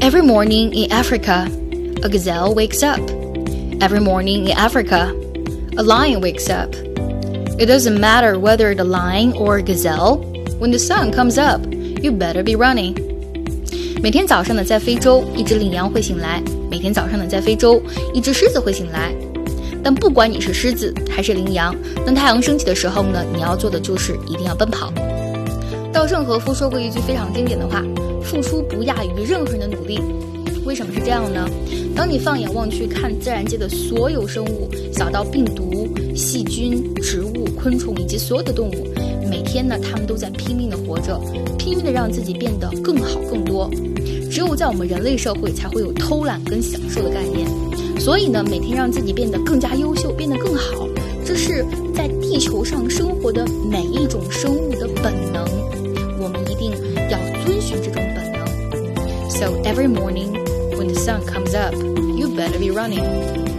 Every morning in Africa, a gazelle wakes up. Every morning in Africa, a lion wakes up. It doesn't matter whether the lion or gazelle. When the sun comes up, you better be running. 每天早上呢，在非洲，一只羚羊会醒来；每天早上呢，在非洲，一只狮子会醒来。但不管你是狮子还是羚羊，当太阳升起的时候呢，你要做的就是一定要奔跑。 稻盛和夫说过一句非常经典的话：“付出不亚于任何人的努力。”为什么是这样呢？当你放眼望去，看自然界的所有生物，小到病毒、细菌、植物、昆虫以及所有的动物，每天呢，他们都在拼命的活着，拼命的让自己变得更好、更多。只有在我们人类社会，才会有偷懒跟享受的概念。所以呢，每天让自己变得更加优秀，变得更好，是在地球上生活的每一种生物的本能。我们一定要遵循这种本能。So every morning when the sun comes up, you better be running.